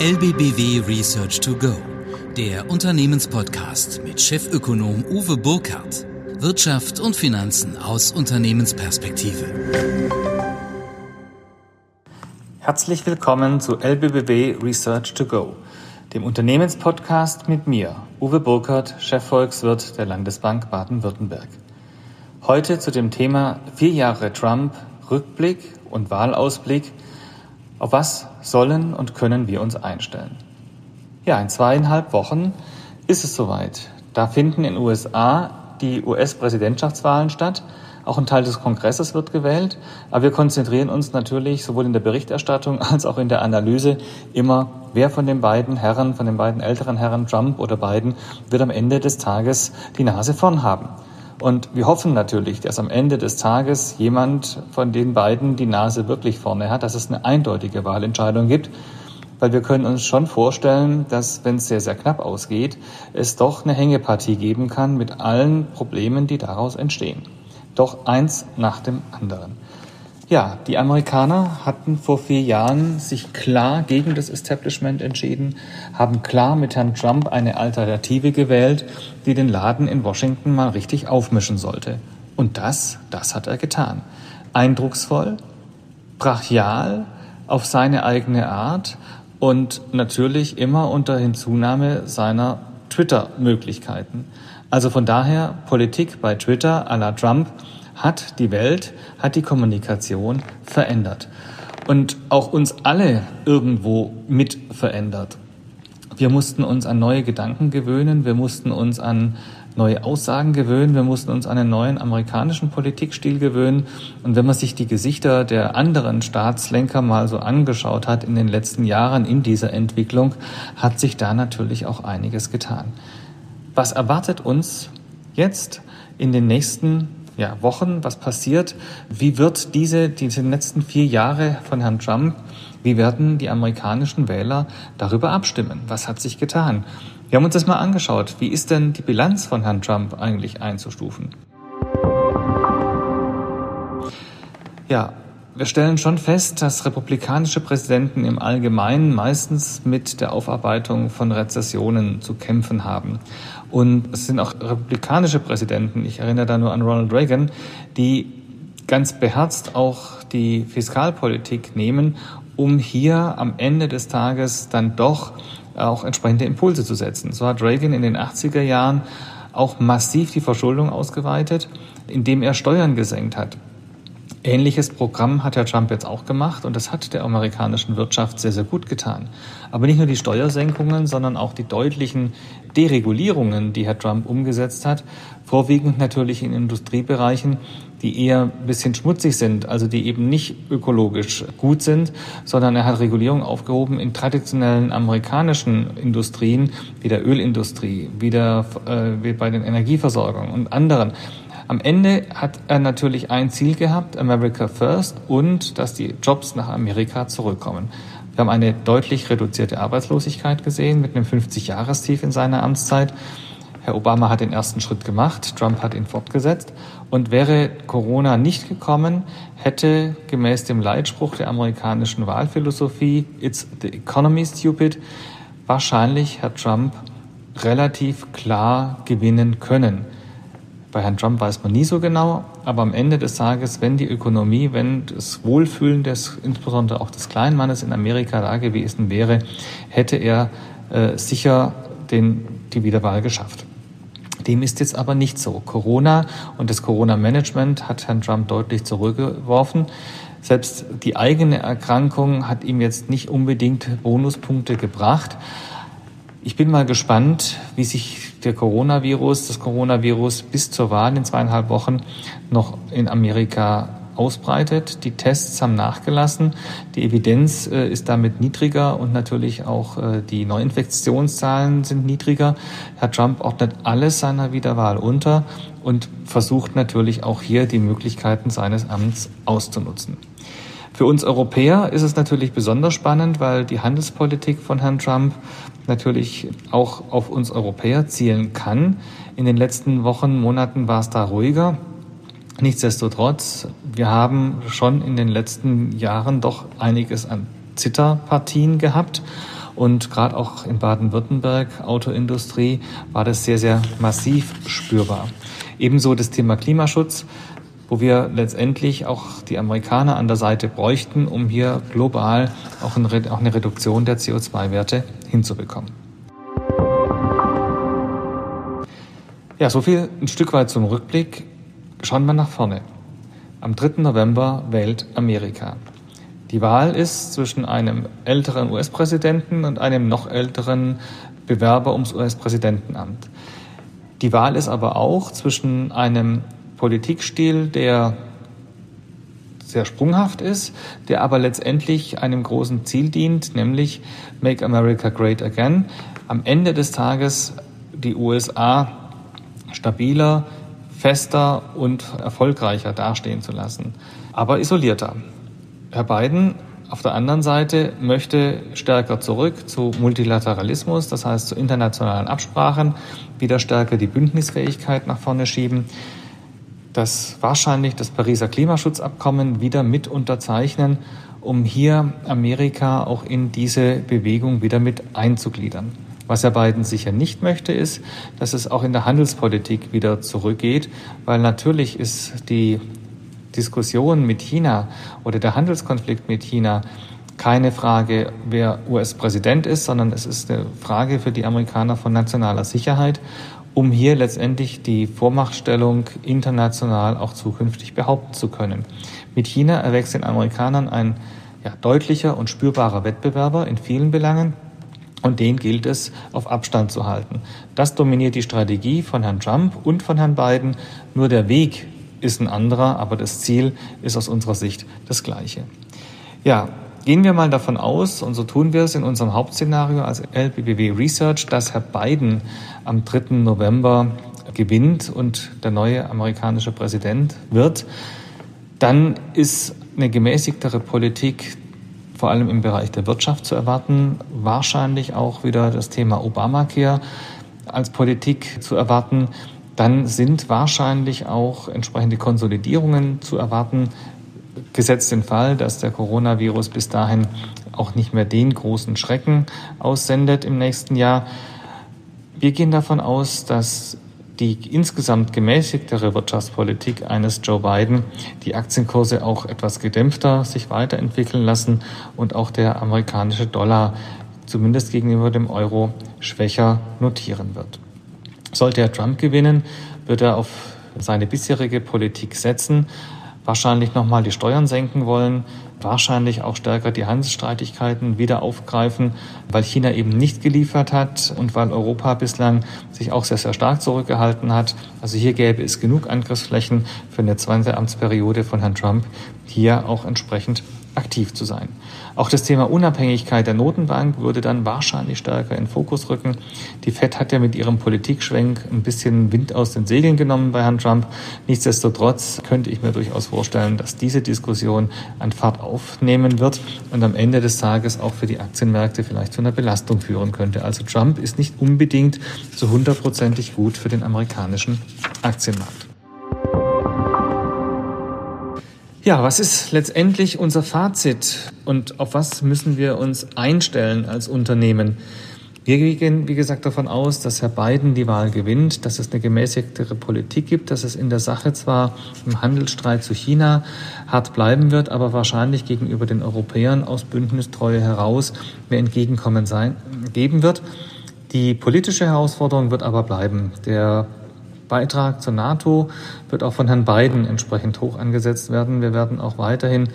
LBBW Research to Go, der Unternehmenspodcast mit Chefökonom Uwe Burkhardt. Wirtschaft und Finanzen aus Unternehmensperspektive. Herzlich willkommen zu LBBW Research to Go, dem Unternehmenspodcast mit mir, Uwe Burkhardt, Chefvolkswirt der Landesbank Baden-Württemberg. Heute zu dem Thema vier Jahre Trump, Rückblick und Wahlausblick auf was sollen und können wir uns einstellen? Ja, in zweieinhalb Wochen ist es soweit. Da finden in USA die US-Präsidentschaftswahlen statt. Auch ein Teil des Kongresses wird gewählt. Aber wir konzentrieren uns natürlich sowohl in der Berichterstattung als auch in der Analyse immer, wer von den beiden Herren, von den beiden älteren Herren, Trump oder Biden, wird am Ende des Tages die Nase vorn haben. Und wir hoffen natürlich, dass am Ende des Tages jemand von den beiden die Nase wirklich vorne hat, dass es eine eindeutige Wahlentscheidung gibt. Weil wir können uns schon vorstellen, dass, wenn es sehr, sehr knapp ausgeht, es doch eine Hängepartie geben kann mit allen Problemen, die daraus entstehen. Doch eins nach dem anderen. Ja, die Amerikaner hatten vor vier Jahren sich klar gegen das Establishment entschieden, haben klar mit Herrn Trump eine Alternative gewählt, die den Laden in Washington mal richtig aufmischen sollte. Und das, das hat er getan. Eindrucksvoll, brachial, auf seine eigene Art und natürlich immer unter Hinzunahme seiner Twitter-Möglichkeiten. Also von daher Politik bei Twitter à la Trump hat die Welt, hat die Kommunikation verändert und auch uns alle irgendwo mit verändert. Wir mussten uns an neue Gedanken gewöhnen, wir mussten uns an neue Aussagen gewöhnen, wir mussten uns an einen neuen amerikanischen Politikstil gewöhnen. Und wenn man sich die Gesichter der anderen Staatslenker mal so angeschaut hat in den letzten Jahren in dieser Entwicklung, hat sich da natürlich auch einiges getan. Was erwartet uns jetzt in den nächsten ja, Wochen, was passiert, wie wird diese, diese letzten vier Jahre von Herrn Trump, wie werden die amerikanischen Wähler darüber abstimmen? Was hat sich getan? Wir haben uns das mal angeschaut. Wie ist denn die Bilanz von Herrn Trump eigentlich einzustufen? Ja, wir stellen schon fest, dass republikanische Präsidenten im Allgemeinen meistens mit der Aufarbeitung von Rezessionen zu kämpfen haben. Und es sind auch republikanische Präsidenten, ich erinnere da nur an Ronald Reagan, die ganz beherzt auch die Fiskalpolitik nehmen, um hier am Ende des Tages dann doch auch entsprechende Impulse zu setzen. So hat Reagan in den 80er Jahren auch massiv die Verschuldung ausgeweitet, indem er Steuern gesenkt hat. Ähnliches Programm hat Herr Trump jetzt auch gemacht und das hat der amerikanischen Wirtschaft sehr, sehr gut getan. Aber nicht nur die Steuersenkungen, sondern auch die deutlichen Deregulierungen, die Herr Trump umgesetzt hat, vorwiegend natürlich in Industriebereichen, die eher ein bisschen schmutzig sind, also die eben nicht ökologisch gut sind, sondern er hat Regulierung aufgehoben in traditionellen amerikanischen Industrien, wie der Ölindustrie, wie, der, äh, wie bei den Energieversorgungen und anderen. Am Ende hat er natürlich ein Ziel gehabt, America First und dass die Jobs nach Amerika zurückkommen. Wir haben eine deutlich reduzierte Arbeitslosigkeit gesehen mit einem 50-Jahres-Tief in seiner Amtszeit. Herr Obama hat den ersten Schritt gemacht, Trump hat ihn fortgesetzt. Und wäre Corona nicht gekommen, hätte gemäß dem Leitspruch der amerikanischen Wahlphilosophie It's the economy stupid wahrscheinlich Herr Trump relativ klar gewinnen können. Bei Herrn Trump weiß man nie so genau, aber am Ende des Tages, wenn die Ökonomie, wenn das Wohlfühlen des, insbesondere auch des kleinen Mannes in Amerika da gewesen wäre, hätte er äh, sicher den, die Wiederwahl geschafft. Dem ist jetzt aber nicht so. Corona und das Corona-Management hat Herrn Trump deutlich zurückgeworfen. Selbst die eigene Erkrankung hat ihm jetzt nicht unbedingt Bonuspunkte gebracht. Ich bin mal gespannt, wie sich der Coronavirus, das Coronavirus bis zur Wahl in zweieinhalb Wochen noch in Amerika ausbreitet. Die Tests haben nachgelassen, die Evidenz äh, ist damit niedriger und natürlich auch äh, die Neuinfektionszahlen sind niedriger. Herr Trump ordnet alles seiner Wiederwahl unter und versucht natürlich auch hier die Möglichkeiten seines Amts auszunutzen. Für uns Europäer ist es natürlich besonders spannend, weil die Handelspolitik von Herrn Trump natürlich auch auf uns Europäer zielen kann. In den letzten Wochen, Monaten war es da ruhiger. Nichtsdestotrotz, wir haben schon in den letzten Jahren doch einiges an Zitterpartien gehabt. Und gerade auch in Baden-Württemberg, Autoindustrie, war das sehr, sehr massiv spürbar. Ebenso das Thema Klimaschutz wo wir letztendlich auch die Amerikaner an der Seite bräuchten, um hier global auch eine Reduktion der CO2-Werte hinzubekommen. Ja, so viel ein Stück weit zum Rückblick. Schauen wir nach vorne. Am 3. November wählt Amerika. Die Wahl ist zwischen einem älteren US-Präsidenten und einem noch älteren Bewerber ums US-Präsidentenamt. Die Wahl ist aber auch zwischen einem Politikstil, der sehr sprunghaft ist, der aber letztendlich einem großen Ziel dient, nämlich Make America Great Again. Am Ende des Tages die USA stabiler, fester und erfolgreicher dastehen zu lassen, aber isolierter. Herr Biden auf der anderen Seite möchte stärker zurück zu Multilateralismus, das heißt zu internationalen Absprachen, wieder stärker die Bündnisfähigkeit nach vorne schieben das wahrscheinlich das Pariser Klimaschutzabkommen wieder mit unterzeichnen, um hier Amerika auch in diese Bewegung wieder mit einzugliedern. Was Herr Biden sicher nicht möchte, ist, dass es auch in der Handelspolitik wieder zurückgeht, weil natürlich ist die Diskussion mit China oder der Handelskonflikt mit China keine Frage, wer US-Präsident ist, sondern es ist eine Frage für die Amerikaner von nationaler Sicherheit um hier letztendlich die Vormachtstellung international auch zukünftig behaupten zu können. Mit China erwächst den Amerikanern ein ja, deutlicher und spürbarer Wettbewerber in vielen Belangen. Und den gilt es auf Abstand zu halten. Das dominiert die Strategie von Herrn Trump und von Herrn Biden. Nur der Weg ist ein anderer, aber das Ziel ist aus unserer Sicht das gleiche. Ja, Gehen wir mal davon aus, und so tun wir es in unserem Hauptszenario als LBBW Research, dass Herr Biden am 3. November gewinnt und der neue amerikanische Präsident wird, dann ist eine gemäßigtere Politik vor allem im Bereich der Wirtschaft zu erwarten, wahrscheinlich auch wieder das Thema Obamacare als Politik zu erwarten. Dann sind wahrscheinlich auch entsprechende Konsolidierungen zu erwarten gesetzt den Fall, dass der Coronavirus bis dahin auch nicht mehr den großen Schrecken aussendet im nächsten Jahr. Wir gehen davon aus, dass die insgesamt gemäßigtere Wirtschaftspolitik eines Joe Biden die Aktienkurse auch etwas gedämpfter sich weiterentwickeln lassen und auch der amerikanische Dollar zumindest gegenüber dem Euro schwächer notieren wird. Sollte er Trump gewinnen, wird er auf seine bisherige Politik setzen, wahrscheinlich nochmal die Steuern senken wollen, wahrscheinlich auch stärker die Handelsstreitigkeiten wieder aufgreifen, weil China eben nicht geliefert hat und weil Europa bislang sich auch sehr, sehr stark zurückgehalten hat. Also hier gäbe es genug Angriffsflächen für eine zweite Amtsperiode von Herrn Trump, hier auch entsprechend aktiv zu sein. Auch das Thema Unabhängigkeit der Notenbank würde dann wahrscheinlich stärker in Fokus rücken. Die Fed hat ja mit ihrem Politikschwenk ein bisschen Wind aus den Segeln genommen bei Herrn Trump. Nichtsdestotrotz könnte ich mir durchaus vorstellen, dass diese Diskussion an Fahrt aufnehmen wird und am Ende des Tages auch für die Aktienmärkte vielleicht zu einer Belastung führen könnte. Also Trump ist nicht unbedingt zu hundertprozentig gut für den amerikanischen Aktienmarkt. Ja, was ist letztendlich unser Fazit und auf was müssen wir uns einstellen als Unternehmen? Wir gehen, wie gesagt, davon aus, dass Herr Biden die Wahl gewinnt, dass es eine gemäßigtere Politik gibt, dass es in der Sache zwar im Handelsstreit zu China hart bleiben wird, aber wahrscheinlich gegenüber den Europäern aus Bündnistreue heraus mehr Entgegenkommen sein, geben wird. Die politische Herausforderung wird aber bleiben. Der Beitrag zur NATO wird auch von Herrn Biden entsprechend hoch angesetzt werden. Wir werden auch weiterhin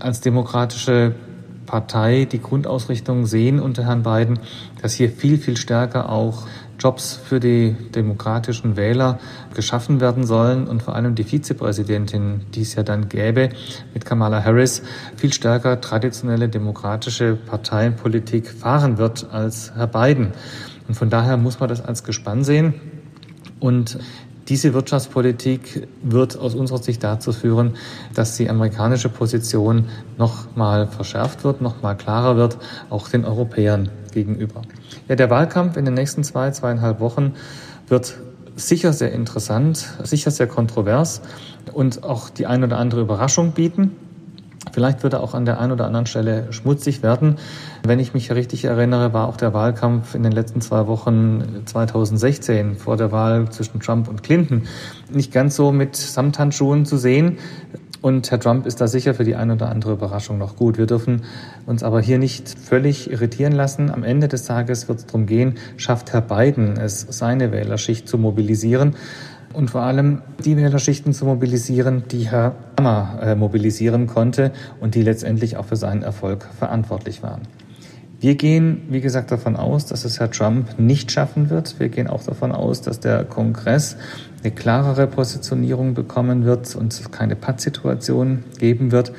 als demokratische Partei die Grundausrichtung sehen unter Herrn Biden, dass hier viel, viel stärker auch Jobs für die demokratischen Wähler geschaffen werden sollen und vor allem die Vizepräsidentin, die es ja dann gäbe mit Kamala Harris, viel stärker traditionelle demokratische Parteienpolitik fahren wird als Herr Biden. Und von daher muss man das als Gespann sehen. Und diese Wirtschaftspolitik wird aus unserer Sicht dazu führen, dass die amerikanische Position noch mal verschärft wird, noch mal klarer wird, auch den Europäern gegenüber. Ja, der Wahlkampf in den nächsten zwei, zweieinhalb Wochen wird sicher sehr interessant, sicher sehr kontrovers und auch die ein oder andere Überraschung bieten. Vielleicht wird er auch an der einen oder anderen Stelle schmutzig werden. Wenn ich mich richtig erinnere, war auch der Wahlkampf in den letzten zwei Wochen 2016 vor der Wahl zwischen Trump und Clinton nicht ganz so mit Samthandschuhen zu sehen. Und Herr Trump ist da sicher für die eine oder andere Überraschung noch gut. Wir dürfen uns aber hier nicht völlig irritieren lassen. Am Ende des Tages wird es darum gehen, schafft Herr Biden es, seine Wählerschicht zu mobilisieren und vor allem die Wählerschichten zu mobilisieren, die Herr Obama äh, mobilisieren konnte und die letztendlich auch für seinen Erfolg verantwortlich waren. Wir gehen, wie gesagt, davon aus, dass es Herr Trump nicht schaffen wird. Wir gehen auch davon aus, dass der Kongress eine klarere Positionierung bekommen wird und es keine Pattsituation geben wird.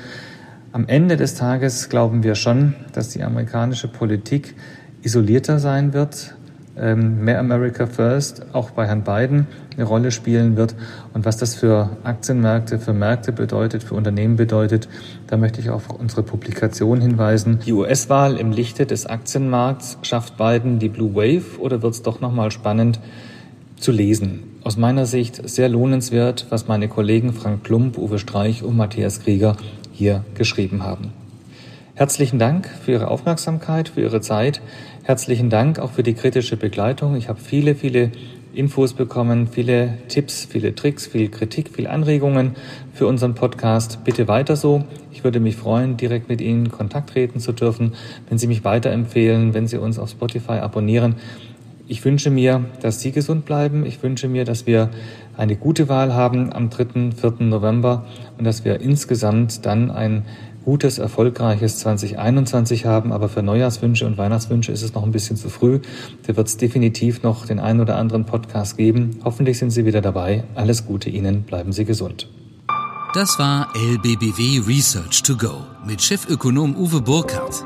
Am Ende des Tages glauben wir schon, dass die amerikanische Politik isolierter sein wird, mehr America First auch bei Herrn Biden eine Rolle spielen wird. Und was das für Aktienmärkte, für Märkte bedeutet, für Unternehmen bedeutet, da möchte ich auf unsere Publikation hinweisen. Die US-Wahl im Lichte des Aktienmarkts schafft Biden die Blue Wave oder wird es doch nochmal spannend zu lesen? Aus meiner Sicht sehr lohnenswert, was meine Kollegen Frank Klump, Uwe Streich und Matthias Krieger hier geschrieben haben. Herzlichen Dank für Ihre Aufmerksamkeit, für Ihre Zeit. Herzlichen Dank auch für die kritische Begleitung. Ich habe viele, viele Infos bekommen, viele Tipps, viele Tricks, viel Kritik, viel Anregungen für unseren Podcast. Bitte weiter so. Ich würde mich freuen, direkt mit Ihnen in Kontakt treten zu dürfen, wenn Sie mich weiterempfehlen, wenn Sie uns auf Spotify abonnieren. Ich wünsche mir, dass Sie gesund bleiben. Ich wünsche mir, dass wir eine gute Wahl haben am 3., 4. November und dass wir insgesamt dann ein gutes, erfolgreiches 2021 haben, aber für Neujahrswünsche und Weihnachtswünsche ist es noch ein bisschen zu früh. Da wird es definitiv noch den einen oder anderen Podcast geben. Hoffentlich sind Sie wieder dabei. Alles Gute Ihnen, bleiben Sie gesund. Das war LBBW Research to Go mit Chefökonom Uwe Burkhardt.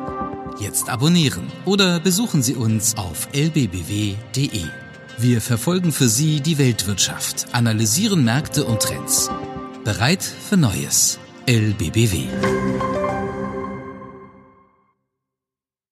Jetzt abonnieren oder besuchen Sie uns auf lbbw.de. Wir verfolgen für Sie die Weltwirtschaft, analysieren Märkte und Trends. Bereit für Neues. LBBW.